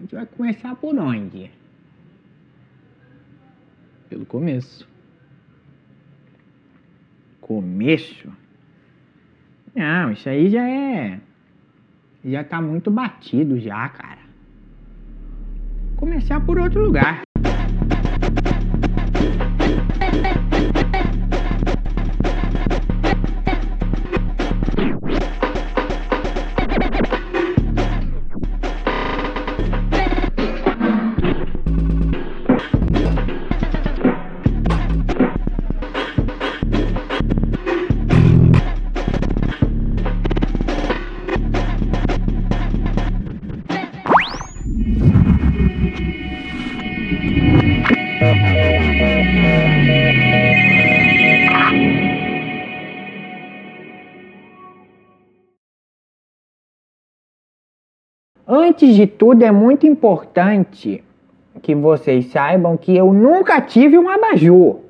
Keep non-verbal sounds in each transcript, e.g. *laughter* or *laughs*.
A gente vai começar por onde? Pelo começo. Começo? Não, isso aí já é. Já tá muito batido já, cara. Começar por outro lugar. Antes de tudo, é muito importante que vocês saibam que eu nunca tive um abajur.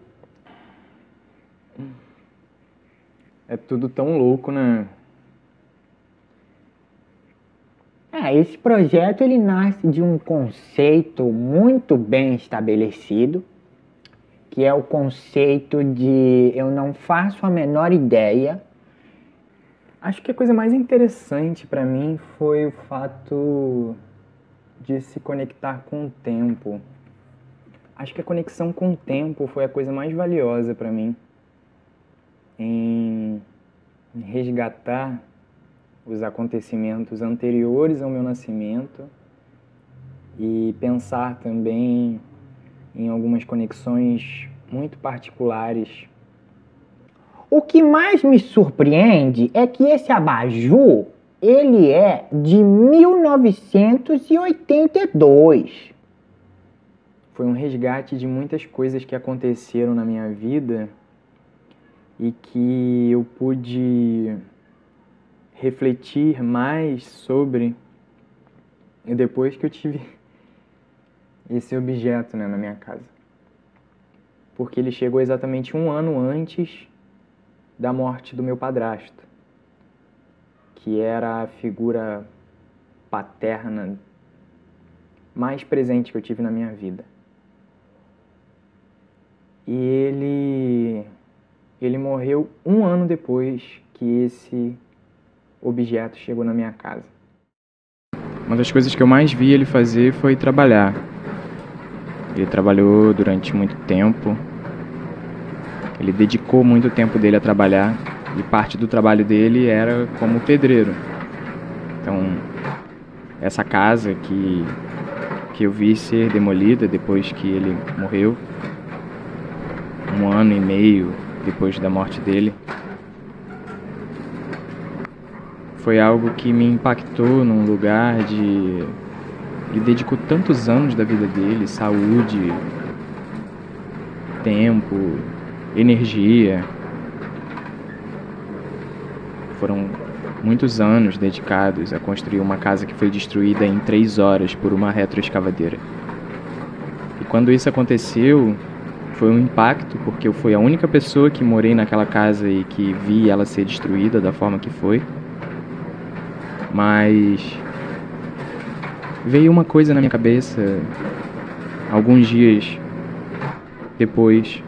É tudo tão louco, né? É, esse projeto ele nasce de um conceito muito bem estabelecido, que é o conceito de eu não faço a menor ideia Acho que a coisa mais interessante para mim foi o fato de se conectar com o tempo. Acho que a conexão com o tempo foi a coisa mais valiosa para mim em resgatar os acontecimentos anteriores ao meu nascimento e pensar também em algumas conexões muito particulares o que mais me surpreende é que esse abajur, ele é de 1982. Foi um resgate de muitas coisas que aconteceram na minha vida e que eu pude refletir mais sobre depois que eu tive *laughs* esse objeto né, na minha casa. Porque ele chegou exatamente um ano antes da morte do meu padrasto, que era a figura paterna mais presente que eu tive na minha vida. E ele ele morreu um ano depois que esse objeto chegou na minha casa. Uma das coisas que eu mais vi ele fazer foi trabalhar. Ele trabalhou durante muito tempo ele dedicou muito tempo dele a trabalhar e parte do trabalho dele era como pedreiro. Então, essa casa que, que eu vi ser demolida depois que ele morreu, um ano e meio depois da morte dele, foi algo que me impactou num lugar de. Ele dedicou tantos anos da vida dele, saúde, tempo, energia. Foram muitos anos dedicados a construir uma casa que foi destruída em três horas por uma retroescavadeira. E quando isso aconteceu, foi um impacto, porque eu fui a única pessoa que morei naquela casa e que vi ela ser destruída da forma que foi. Mas veio uma coisa na minha cabeça alguns dias depois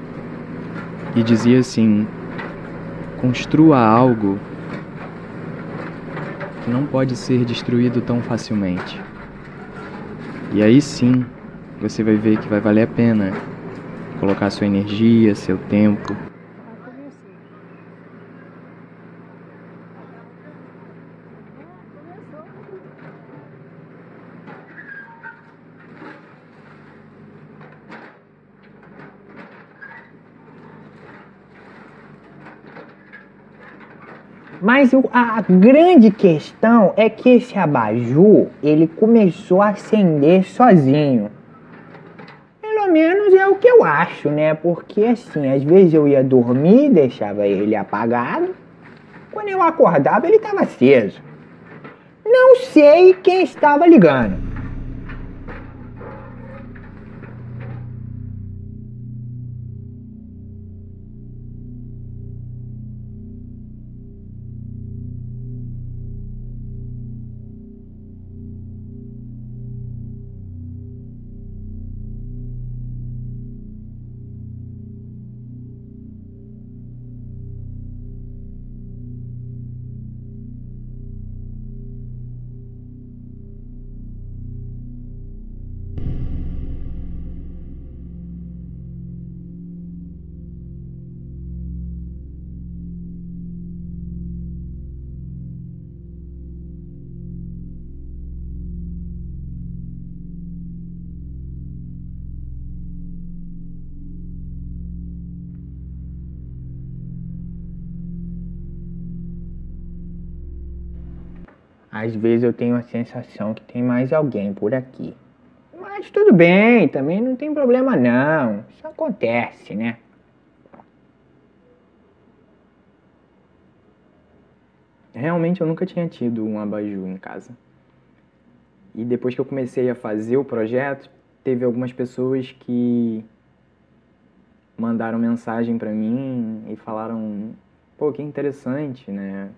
e dizia assim: construa algo que não pode ser destruído tão facilmente. E aí sim você vai ver que vai valer a pena colocar sua energia, seu tempo Mas a grande questão é que esse abajur, ele começou a acender sozinho. Pelo menos é o que eu acho, né? Porque assim, às vezes eu ia dormir, deixava ele apagado. Quando eu acordava, ele estava aceso. Não sei quem estava ligando. Às vezes eu tenho a sensação que tem mais alguém por aqui. Mas tudo bem, também não tem problema não. Isso acontece, né? Realmente eu nunca tinha tido um abajur em casa. E depois que eu comecei a fazer o projeto, teve algumas pessoas que mandaram mensagem para mim e falaram: "Pô, que interessante, né?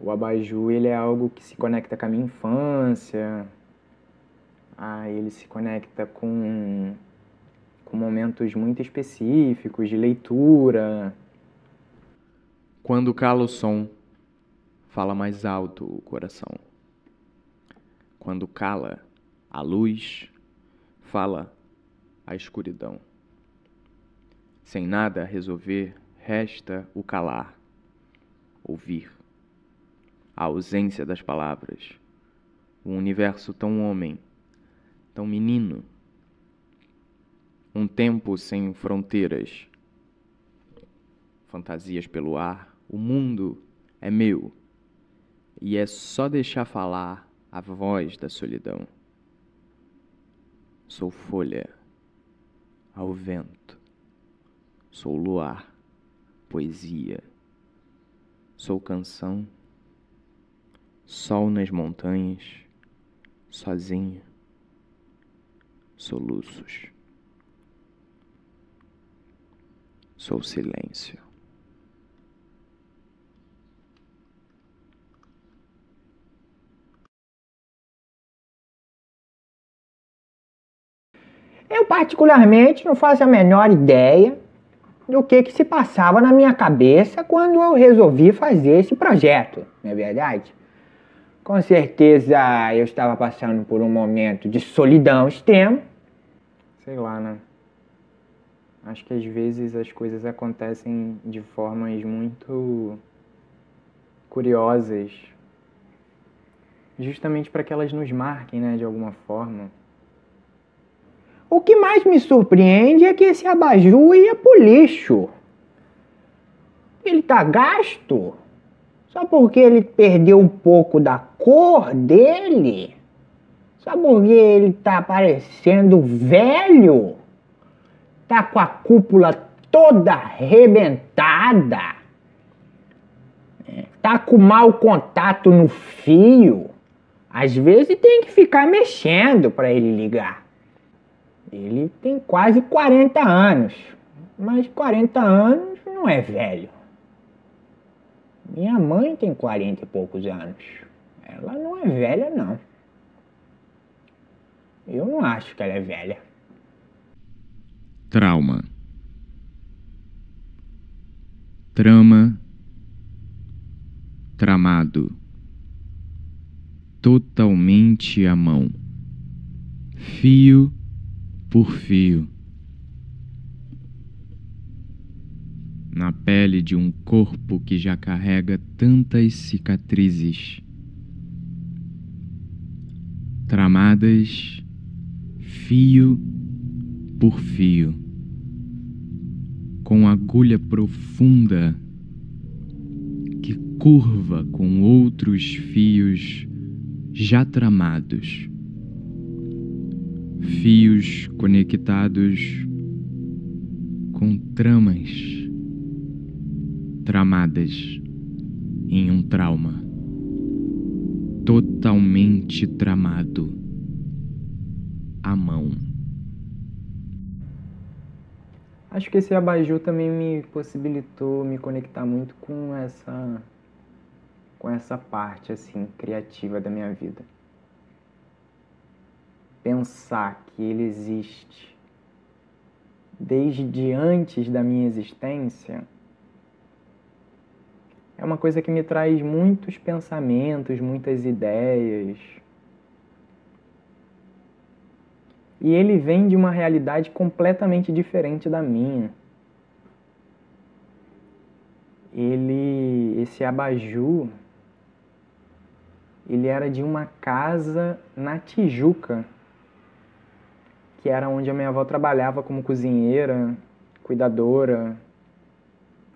O abajur, ele é algo que se conecta com a minha infância. Ah, ele se conecta com com momentos muito específicos de leitura. Quando cala o som, fala mais alto o coração. Quando cala a luz, fala a escuridão. Sem nada resolver, resta o calar, ouvir. A ausência das palavras. Um universo tão homem, tão menino. Um tempo sem fronteiras. Fantasias pelo ar. O mundo é meu. E é só deixar falar a voz da solidão. Sou folha ao vento, sou luar, poesia, sou canção, sol nas montanhas, sozinho, soluços, sou silêncio. Eu, particularmente, não faço a menor ideia do que, que se passava na minha cabeça quando eu resolvi fazer esse projeto, não é verdade? Com certeza eu estava passando por um momento de solidão extrema. Sei lá, né? Acho que às vezes as coisas acontecem de formas muito curiosas, justamente para que elas nos marquem, né, de alguma forma. O que mais me surpreende é que esse abajur ia pro lixo. Ele tá gasto só porque ele perdeu um pouco da cor dele. Só porque ele tá parecendo velho. Tá com a cúpula toda arrebentada. É, tá com mau contato no fio. Às vezes tem que ficar mexendo para ele ligar. Ele tem quase 40 anos, mas 40 anos não é velho. Minha mãe tem 40 e poucos anos. Ela não é velha, não. Eu não acho que ela é velha. Trauma. Trama. Tramado. Totalmente à mão. Fio por fio. Na pele de um corpo que já carrega tantas cicatrizes. Tramadas fio por fio, com agulha profunda que curva com outros fios já tramados. Fios conectados com tramas tramadas em um trauma totalmente tramado à mão. Acho que esse abajur também me possibilitou me conectar muito com essa com essa parte assim criativa da minha vida pensar que ele existe desde antes da minha existência é uma coisa que me traz muitos pensamentos, muitas ideias. E ele vem de uma realidade completamente diferente da minha. Ele, esse abajur, ele era de uma casa na Tijuca que era onde a minha avó trabalhava como cozinheira, cuidadora,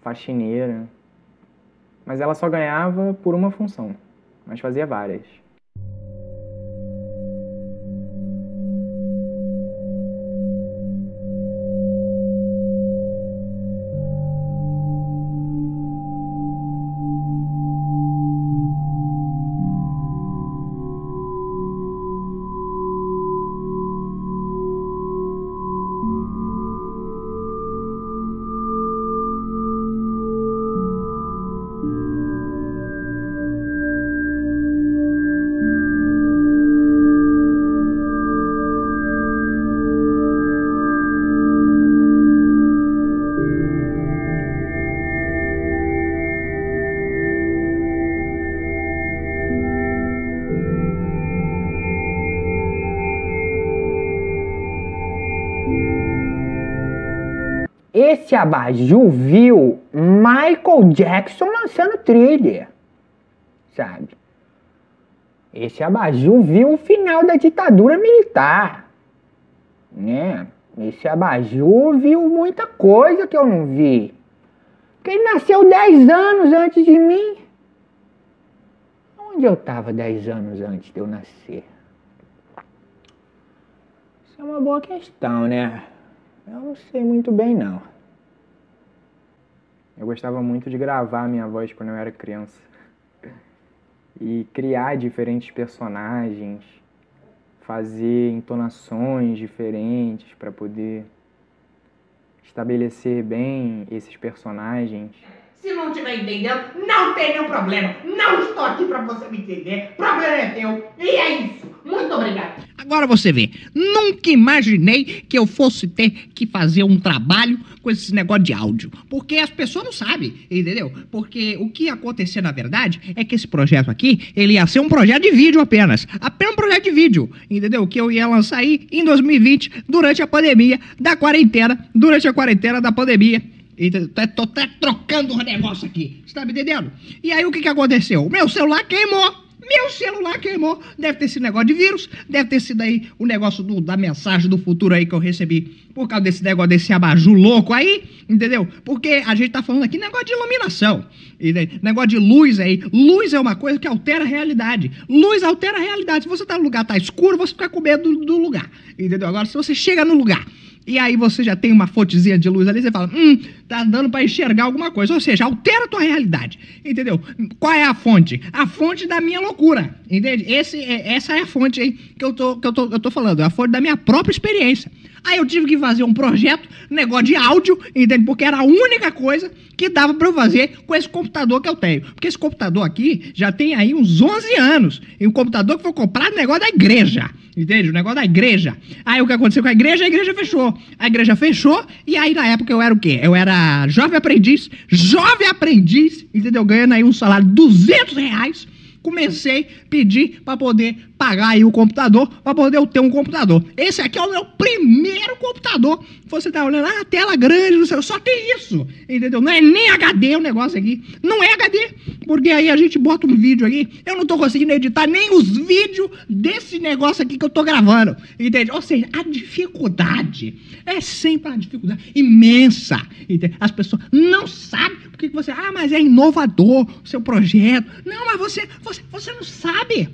faxineira. Mas ela só ganhava por uma função: mas fazia várias. Esse abajur viu Michael Jackson lançando thriller, sabe? Esse abajur viu o final da ditadura militar, né? Esse abajur viu muita coisa que eu não vi. Porque ele nasceu 10 anos antes de mim. Onde eu estava 10 anos antes de eu nascer? Isso é uma boa questão, né? Eu não sei muito bem, não. Eu gostava muito de gravar minha voz quando eu era criança. E criar diferentes personagens, fazer entonações diferentes para poder estabelecer bem esses personagens. Se não estiver entendendo, não tem nenhum problema. Não estou aqui para você me entender. Problema é teu. E é isso. Muito obrigado. Agora você vê, nunca imaginei que eu fosse ter que fazer um trabalho com esse negócio de áudio. Porque as pessoas não sabem, entendeu? Porque o que ia acontecer, na verdade, é que esse projeto aqui, ele ia ser um projeto de vídeo apenas. Apenas um projeto de vídeo, entendeu? Que eu ia lançar aí em 2020, durante a pandemia, da quarentena, durante a quarentena da pandemia. Tô até trocando o negócio aqui, você tá me entendendo? E aí o que que aconteceu? Meu celular queimou. Meu celular queimou. Deve ter sido negócio de vírus, deve ter sido aí o negócio do, da mensagem do futuro aí que eu recebi por causa desse negócio desse abajur louco aí, entendeu? Porque a gente tá falando aqui negócio de iluminação, entendeu? negócio de luz aí. Luz é uma coisa que altera a realidade. Luz altera a realidade. Se você tá no lugar, tá escuro, você fica com medo do, do lugar, entendeu? Agora, se você chega no lugar e aí você já tem uma fontezinha de luz ali, você fala, hum, tá dando para enxergar alguma coisa. Ou seja, altera a tua realidade. Entendeu? Qual é a fonte? A fonte da minha loucura. Entende? Esse, é, essa é a fonte aí que eu tô, que eu tô, eu tô falando. É a fonte da minha própria experiência. Aí eu tive que fazer um projeto, negócio de áudio, entende? Porque era a única coisa que dava para eu fazer com esse computador que eu tenho. Porque esse computador aqui já tem aí uns 11 anos. E um computador que foi comprado no negócio da igreja. Entende? O negócio da igreja. Aí o que aconteceu com a igreja? A igreja fechou. A igreja fechou e aí na época eu era o quê? Eu era jovem aprendiz. Jovem aprendiz, entendeu? Ganhando aí um salário de 200 reais comecei a pedir para poder pagar aí o computador, para poder ter um computador. Esse aqui é o meu primeiro computador. Você tá olhando, ah, tela grande, não sei, só tem isso, entendeu? Não é nem HD o negócio aqui. Não é HD, porque aí a gente bota um vídeo aqui, eu não tô conseguindo editar nem os vídeos desse negócio aqui que eu tô gravando, entende? Ou seja, a dificuldade é sempre uma dificuldade imensa? As pessoas não sabem porque você, ah, mas é inovador o seu projeto. Não, mas você, você, você não sabe.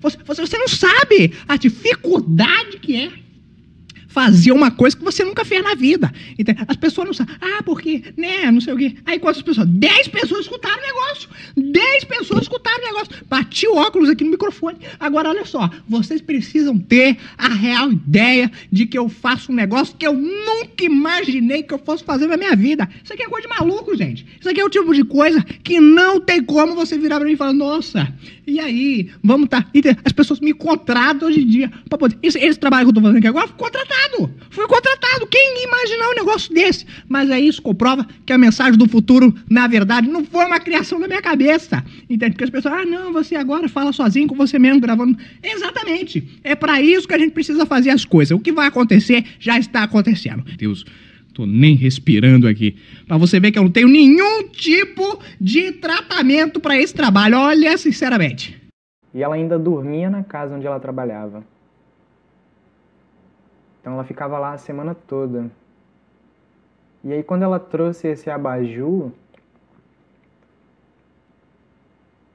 Você, você, não sabe a dificuldade que é fazer uma coisa que você nunca fez na vida. Então, as pessoas não sabem. Ah, porque, né, não sei o quê. Aí quantas pessoas? Dez pessoas escutaram o negócio. Dez pessoas escutaram o negócio. Bati o óculos aqui no microfone. Agora, olha só. Vocês precisam ter a real ideia de que eu faço um negócio que eu nunca imaginei que eu fosse fazer na minha vida. Isso aqui é coisa de maluco, gente. Isso aqui é o tipo de coisa que não tem como você virar pra mim e falar, nossa, e aí? Vamos tá. As pessoas me contratam hoje em dia pra poder. Esse, esse trabalho que eu tô fazendo aqui agora, contratado contratado. Fui contratado. Quem ia imaginar um negócio desse? Mas aí isso comprova que a mensagem do futuro, na verdade, não foi uma criação da minha cabeça. Entende? Porque as pessoas, ah, não, você agora fala sozinho com você mesmo gravando. Exatamente. É para isso que a gente precisa fazer as coisas. O que vai acontecer já está acontecendo. Deus. Tô nem respirando aqui. Pra você ver que eu não tenho nenhum tipo de tratamento para esse trabalho. Olha, sinceramente. E ela ainda dormia na casa onde ela trabalhava. Então ela ficava lá a semana toda. E aí quando ela trouxe esse abajur,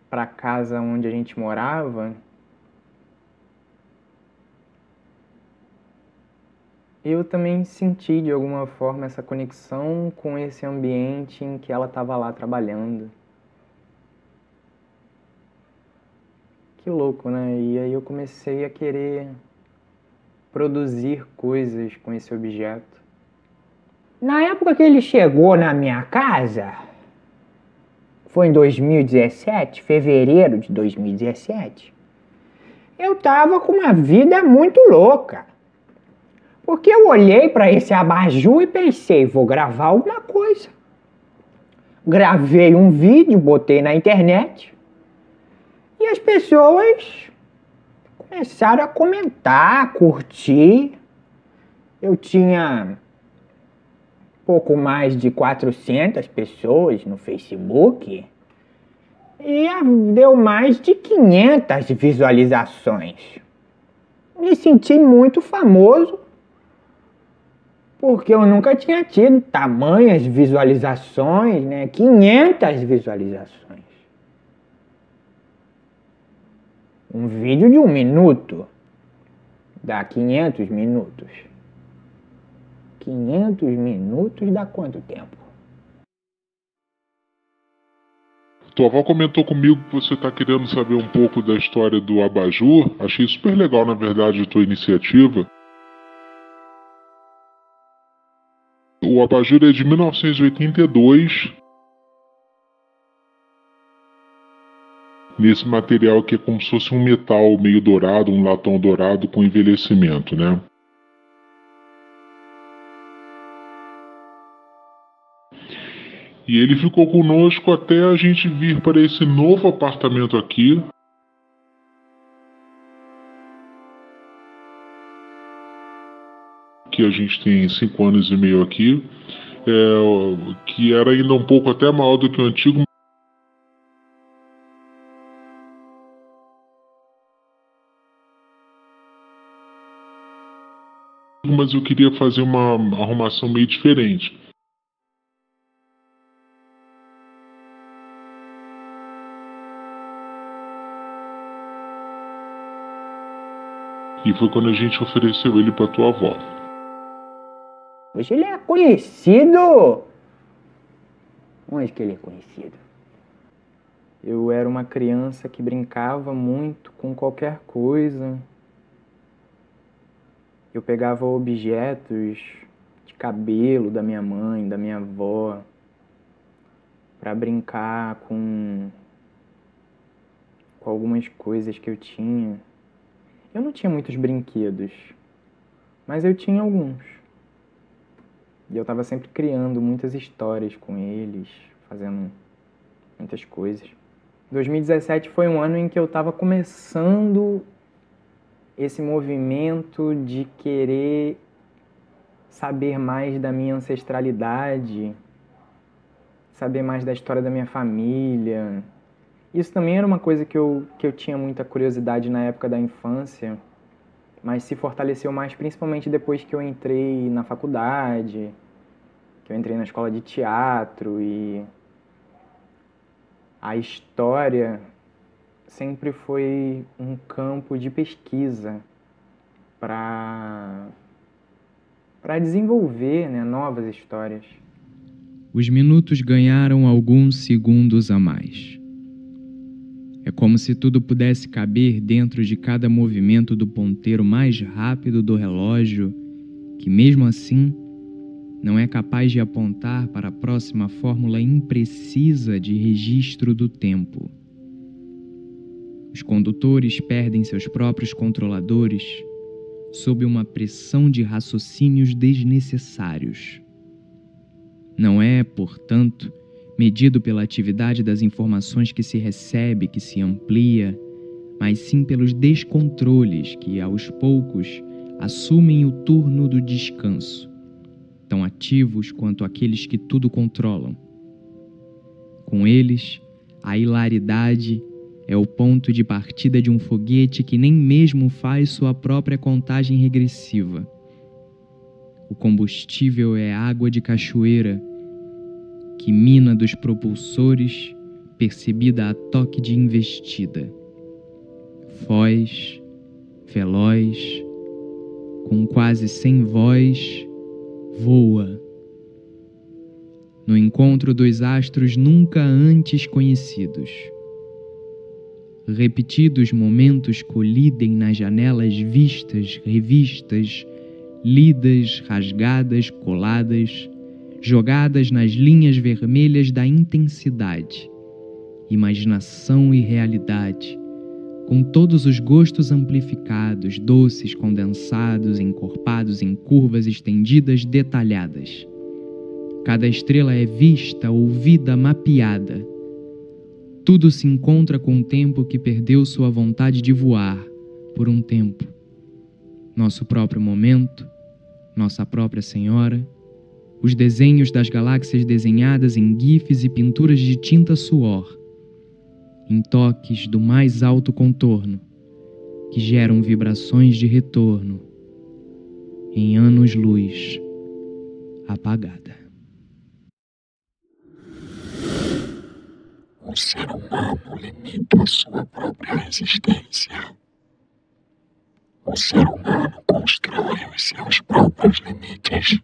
para casa onde a gente morava, eu também senti de alguma forma essa conexão com esse ambiente em que ela estava lá trabalhando. Que louco, né? E aí eu comecei a querer produzir coisas com esse objeto. Na época que ele chegou na minha casa, foi em 2017, fevereiro de 2017, eu tava com uma vida muito louca. Porque eu olhei para esse abajur e pensei, vou gravar alguma coisa. Gravei um vídeo, botei na internet e as pessoas começaram a comentar, curtir. Eu tinha pouco mais de 400 pessoas no Facebook e deu mais de 500 visualizações. Me senti muito famoso porque eu nunca tinha tido tamanhas visualizações, né? 500 visualizações. Um vídeo de um minuto dá 500 minutos. 500 minutos dá quanto tempo? Tua avó comentou comigo que você está querendo saber um pouco da história do abajur. Achei super legal, na verdade, a tua iniciativa. O abajur é de 1982. Nesse material que é como se fosse um metal meio dourado, um latão dourado com envelhecimento, né? E ele ficou conosco até a gente vir para esse novo apartamento aqui, que a gente tem cinco anos e meio aqui, é, que era ainda um pouco até maior do que o antigo. Mas eu queria fazer uma arrumação meio diferente. E foi quando a gente ofereceu ele para tua avó. Hoje ele é conhecido. Onde que ele é conhecido? Eu era uma criança que brincava muito com qualquer coisa. Eu pegava objetos de cabelo da minha mãe, da minha avó, para brincar com, com algumas coisas que eu tinha. Eu não tinha muitos brinquedos, mas eu tinha alguns. E eu estava sempre criando muitas histórias com eles, fazendo muitas coisas. 2017 foi um ano em que eu estava começando esse movimento de querer saber mais da minha ancestralidade, saber mais da história da minha família. Isso também era uma coisa que eu, que eu tinha muita curiosidade na época da infância, mas se fortaleceu mais principalmente depois que eu entrei na faculdade, que eu entrei na escola de teatro e a história sempre foi um campo de pesquisa para para desenvolver né, novas histórias. Os minutos ganharam alguns segundos a mais. É como se tudo pudesse caber dentro de cada movimento do ponteiro mais rápido do relógio, que mesmo assim não é capaz de apontar para a próxima fórmula imprecisa de registro do tempo. Os condutores perdem seus próprios controladores sob uma pressão de raciocínios desnecessários. Não é, portanto, medido pela atividade das informações que se recebe, que se amplia, mas sim pelos descontroles que, aos poucos, assumem o turno do descanso tão ativos quanto aqueles que tudo controlam. Com eles, a hilaridade é o ponto de partida de um foguete que nem mesmo faz sua própria contagem regressiva. O combustível é água de cachoeira que mina dos propulsores percebida a toque de investida. Foz, veloz, com quase sem voz, voa. No encontro dos astros nunca antes conhecidos. Repetidos momentos colidem nas janelas vistas, revistas, lidas, rasgadas, coladas, jogadas nas linhas vermelhas da intensidade, imaginação e realidade, com todos os gostos amplificados, doces, condensados, encorpados em curvas estendidas, detalhadas. Cada estrela é vista, ouvida, mapeada. Tudo se encontra com o tempo que perdeu sua vontade de voar por um tempo. Nosso próprio momento, nossa própria Senhora, os desenhos das galáxias desenhadas em gifs e pinturas de tinta suor, em toques do mais alto contorno, que geram vibrações de retorno, em anos-luz apagada. O ser humano limita a sua própria existência. O ser humano constrói os seus próprios limites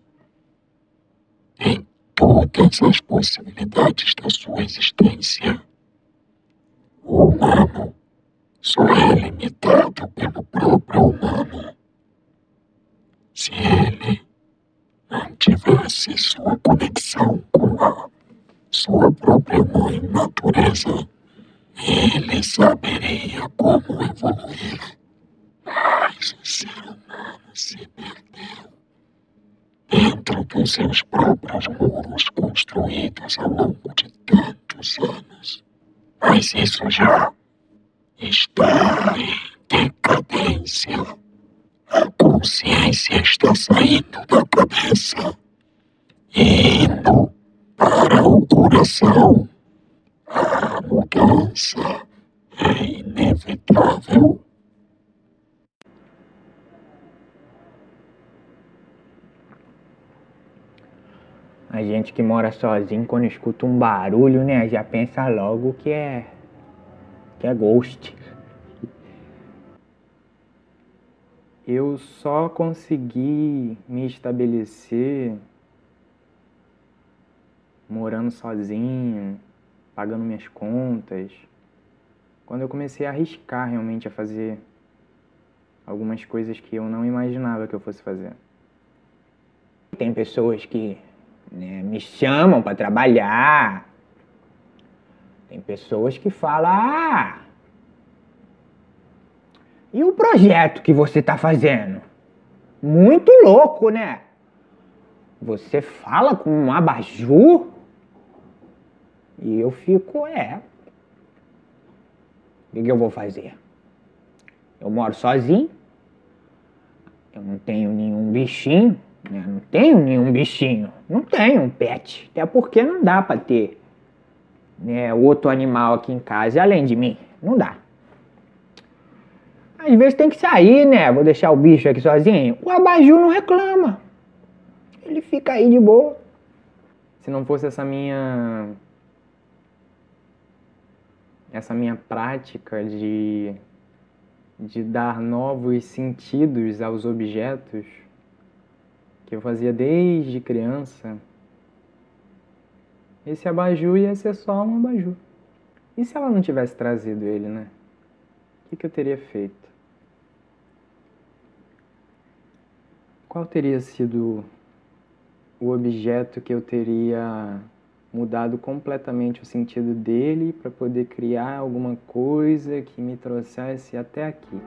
em todas as possibilidades da sua existência. O humano só é limitado pelo próprio humano. Se ele não tivesse sua conexão com a sua própria mãe natureza, ele saberia como evoluir. Mas o ser humano se perdeu dentro dos seus próprios muros construídos ao longo de tantos anos. Mas isso já está em decadência. A consciência está saindo da cabeça e indo para o coração. A mudança é inevitável. A gente que mora sozinho, quando escuta um barulho, né, já pensa logo que é. que é ghost. Eu só consegui me estabelecer morando sozinho, pagando minhas contas, quando eu comecei a arriscar realmente a fazer algumas coisas que eu não imaginava que eu fosse fazer. Tem pessoas que né, me chamam para trabalhar. Tem pessoas que falam, ah, e o projeto que você está fazendo? Muito louco, né? Você fala com um abajur? E eu fico, é. O que, que eu vou fazer? Eu moro sozinho. Eu não tenho nenhum bichinho. Né? Não tenho nenhum bichinho. Não tenho um pet. Até porque não dá para ter né, outro animal aqui em casa além de mim. Não dá. Às vezes tem que sair, né? Vou deixar o bicho aqui sozinho. O abajur não reclama. Ele fica aí de boa. Se não fosse essa minha essa minha prática de de dar novos sentidos aos objetos que eu fazia desde criança, esse abajur ia ser só um abajur. E se ela não tivesse trazido ele, né? O que, que eu teria feito? Qual teria sido o objeto que eu teria mudado completamente o sentido dele para poder criar alguma coisa que me trouxesse até aqui.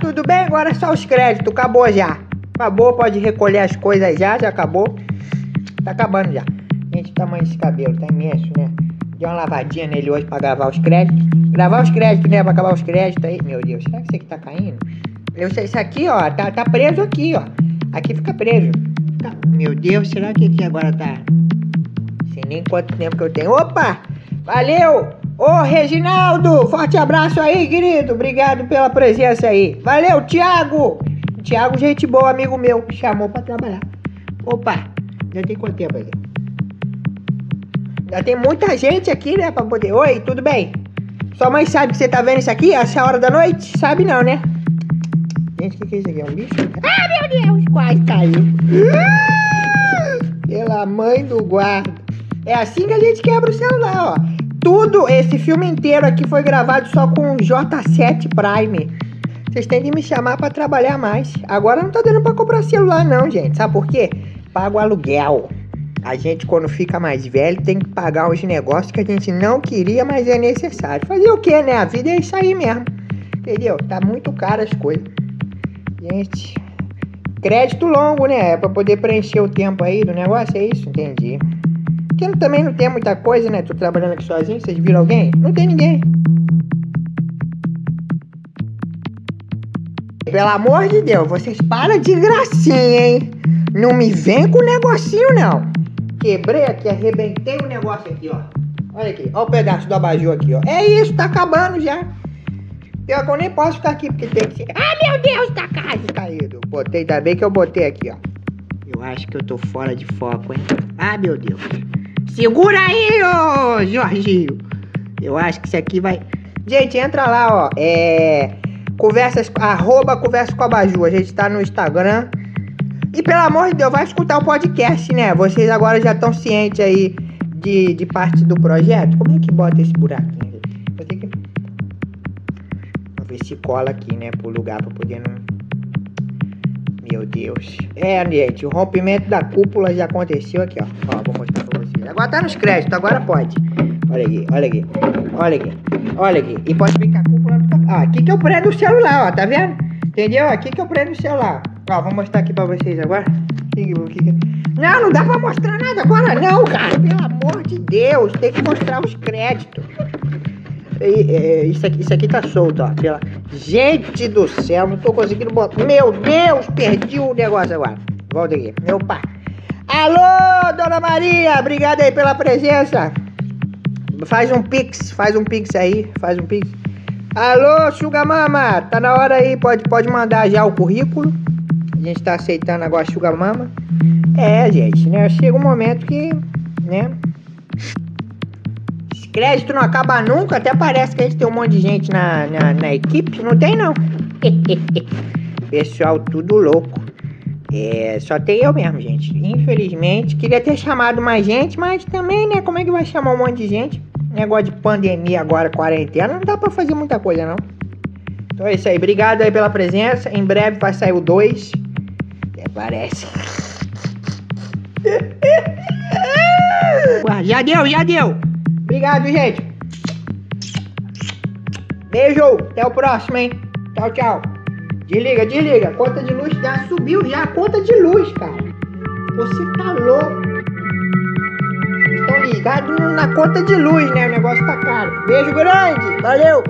Tudo bem? Agora é só os créditos. Acabou já. Acabou, pode recolher as coisas já, já acabou. Tá acabando já. Gente, o tamanho desse cabelo tá imenso, né? Dei uma lavadinha nele hoje pra gravar os créditos. Gravar os créditos, né? Pra acabar os créditos aí. Meu Deus, será que isso aqui tá caindo? Eu sei, isso aqui, ó, tá, tá preso aqui, ó. Aqui fica preso. Tá- Meu Deus, será que aqui agora tá. Sei nem quanto tempo que eu tenho. Opa! Valeu! Ô, Reginaldo! Forte abraço aí, querido. Obrigado pela presença aí. Valeu, Thiago! Thiago, gente boa, amigo meu, me chamou pra trabalhar. Opa! Já tem quanto tempo aqui? Já tem muita gente aqui, né, pra poder... Oi, tudo bem? Sua mãe sabe que você tá vendo isso aqui, essa hora da noite? Sabe não, né? Gente, o que, que é isso aqui? É um bicho? Ah, meu Deus! Quase caiu. Pela mãe do guarda. É assim que a gente quebra o celular, ó. Tudo, esse filme inteiro aqui foi gravado só com o J7 Prime. Vocês têm que me chamar pra trabalhar mais. Agora não tá dando pra comprar celular não, gente. Sabe por quê? Pago aluguel. A gente, quando fica mais velho, tem que pagar uns negócios que a gente não queria, mas é necessário. Fazer o quê, né? A vida é isso aí mesmo. Entendeu? Tá muito caro as coisas. Gente, crédito longo, né? É pra poder preencher o tempo aí do negócio, é isso? Entendi. Também não tem muita coisa, né? Tô trabalhando aqui sozinho, vocês viram alguém? Não tem ninguém. Pelo amor de Deus, vocês param de gracinha, hein? Não me vem com negocinho, não. Quebrei aqui, arrebentei o negócio aqui, ó. Olha aqui, ó o pedaço do abajur aqui, ó. É isso, tá acabando já. Pior que eu nem posso ficar aqui, porque tem que ser... Ah, meu Deus, tá quase caído. Botei, ainda bem que eu botei aqui, ó. Eu acho que eu tô fora de foco, hein? Ah, meu Deus. Segura aí, ô Jorginho. Eu acho que isso aqui vai... Gente, entra lá, ó. É... Conversas... Arroba Conversa com a Baju. A gente tá no Instagram. E pelo amor de Deus, vai escutar o podcast, né? Vocês agora já estão cientes aí de, de parte do projeto. Como é que bota esse buraquinho? Eu tenho que... Vamos ver se cola aqui, né? Pro lugar pra poder não... Meu Deus. É, gente, o rompimento da cúpula já aconteceu aqui, ó. Ó, vou mostrar. Agora tá nos créditos, agora pode. Olha aqui, olha aqui. Olha aqui. Olha aqui. E pode ficar a cúpula. Ah, aqui que eu prendo o celular, ó. Tá vendo? Entendeu? Aqui que eu prendo o celular. Ó, vou mostrar aqui pra vocês agora. Que- Não, não dá pra mostrar nada agora não, cara. Pelo amor de Deus. Tem que mostrar os créditos. E, é, isso, aqui, isso aqui tá solto, ó. Pela... Gente do céu, não tô conseguindo botar. Meu Deus, perdi o negócio agora. Volta aqui. Meu pai. Alô, dona Maria, obrigado aí pela presença. Faz um pix, faz um pix aí, faz um pix. Alô, Sugar Mama, tá na hora aí, pode, pode mandar já o currículo. A gente tá aceitando agora Sugar Mama. É, gente, né? Chega um momento que, né? Esse crédito não acaba nunca, até parece que a gente tem um monte de gente na, na, na equipe. Não tem, não. *laughs* Pessoal, tudo louco. É, só tem eu mesmo, gente. Infelizmente, queria ter chamado mais gente, mas também, né? Como é que vai chamar um monte de gente? Negócio de pandemia agora, quarentena, não dá pra fazer muita coisa, não. Então é isso aí. Obrigado aí pela presença. Em breve vai sair o 2. Até parece. Ué, *laughs* já deu, já deu. Obrigado, gente. Beijo. Até o próximo, hein? Tchau, tchau. Desliga, desliga. Conta de luz já subiu já a conta de luz, cara. Você tá louco. Estão ligados na conta de luz, né? O negócio tá caro. Beijo grande. Valeu.